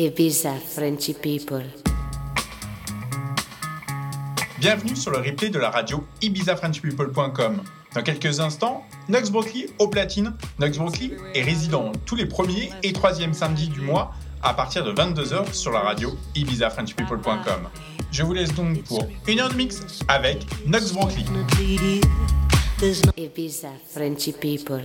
Ibiza Frenchy People. Bienvenue sur le replay de la radio ibizafrenchpeople.com. Dans quelques instants, Nox Brooklyn au platine. Nox Brooklyn est résident tous les premiers et troisièmes samedis du mois à partir de 22h sur la radio ibizafrenchpeople.com. Je vous laisse donc pour une heure de mix avec Nox Brooklyn. Ibiza Frenchy People.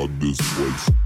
Rock this place.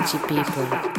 Frenchy people.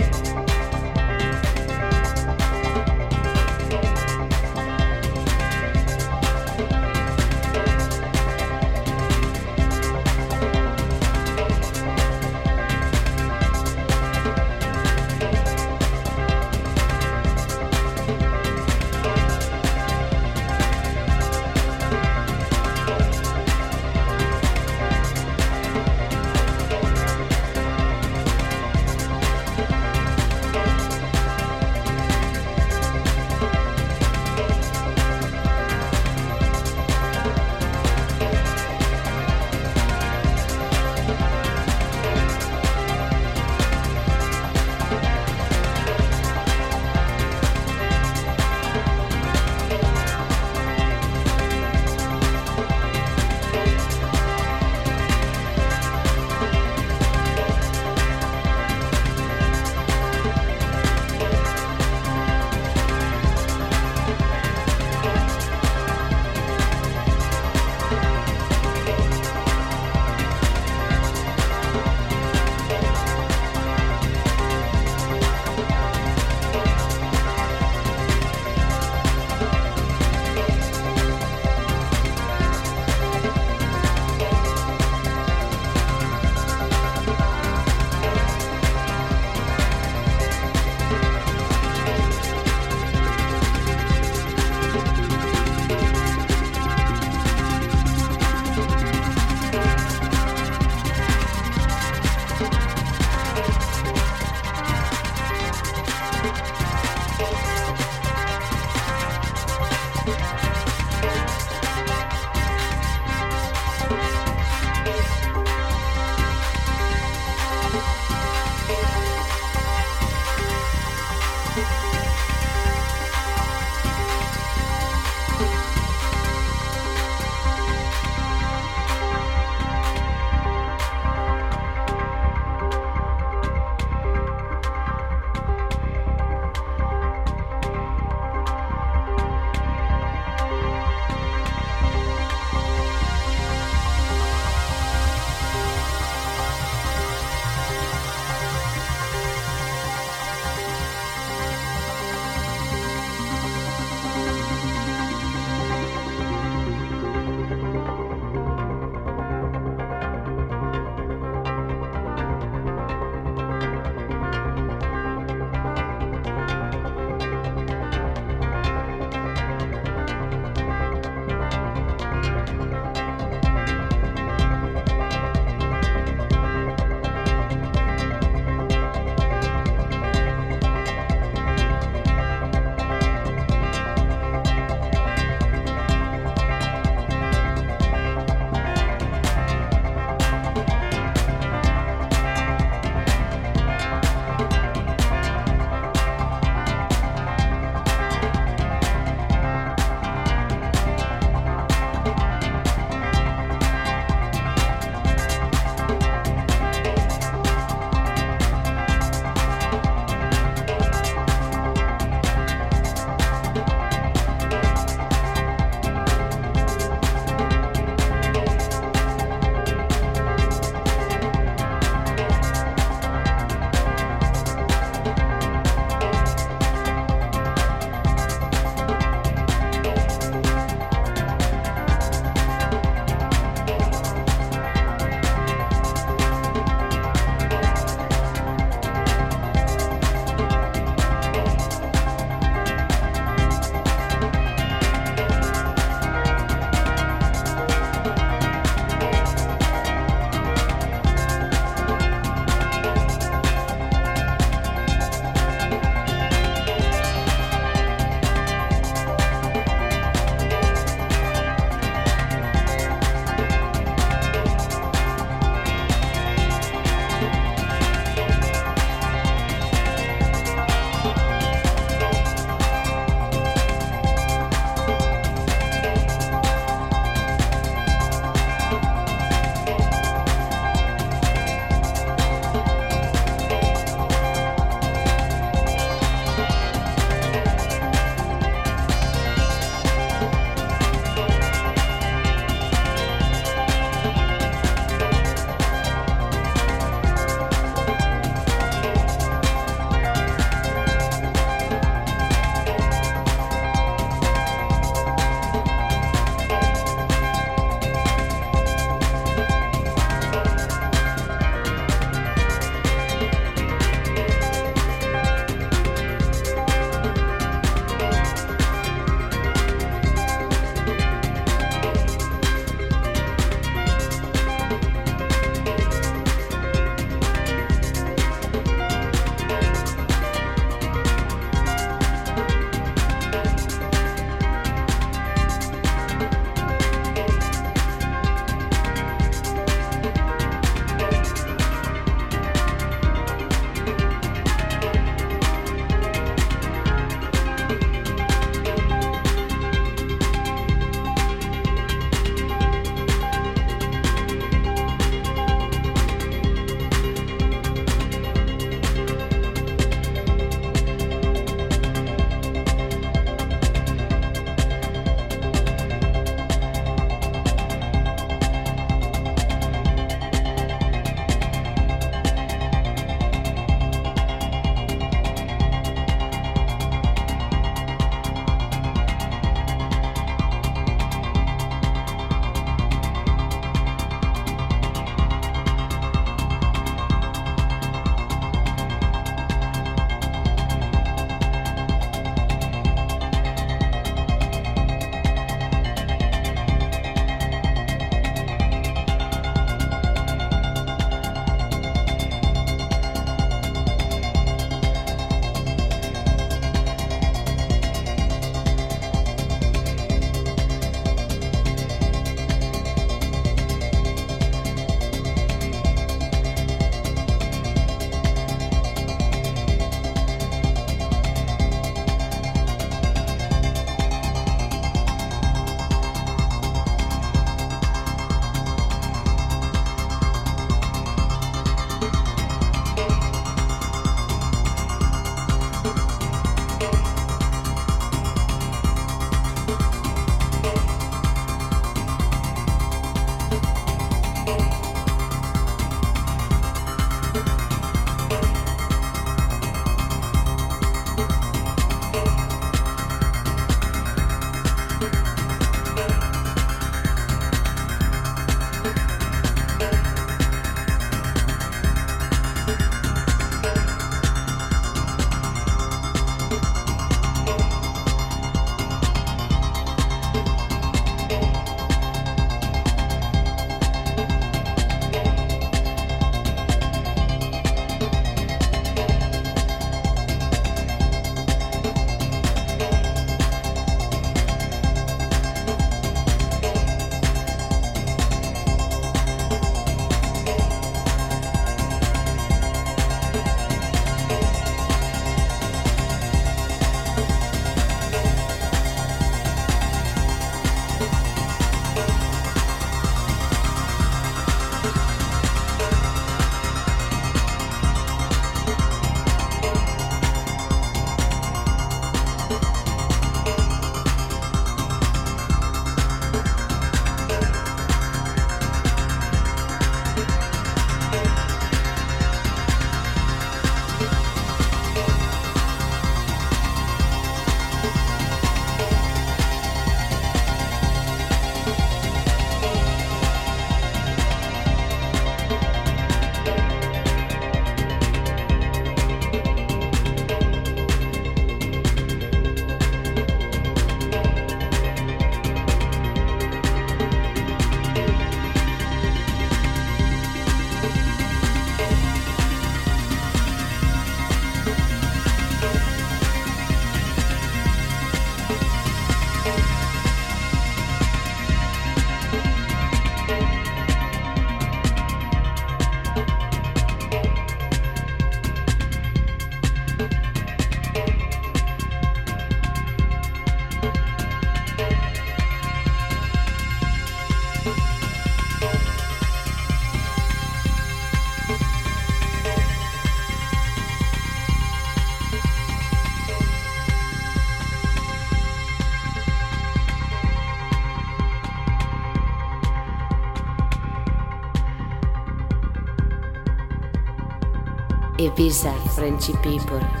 Frenchy people.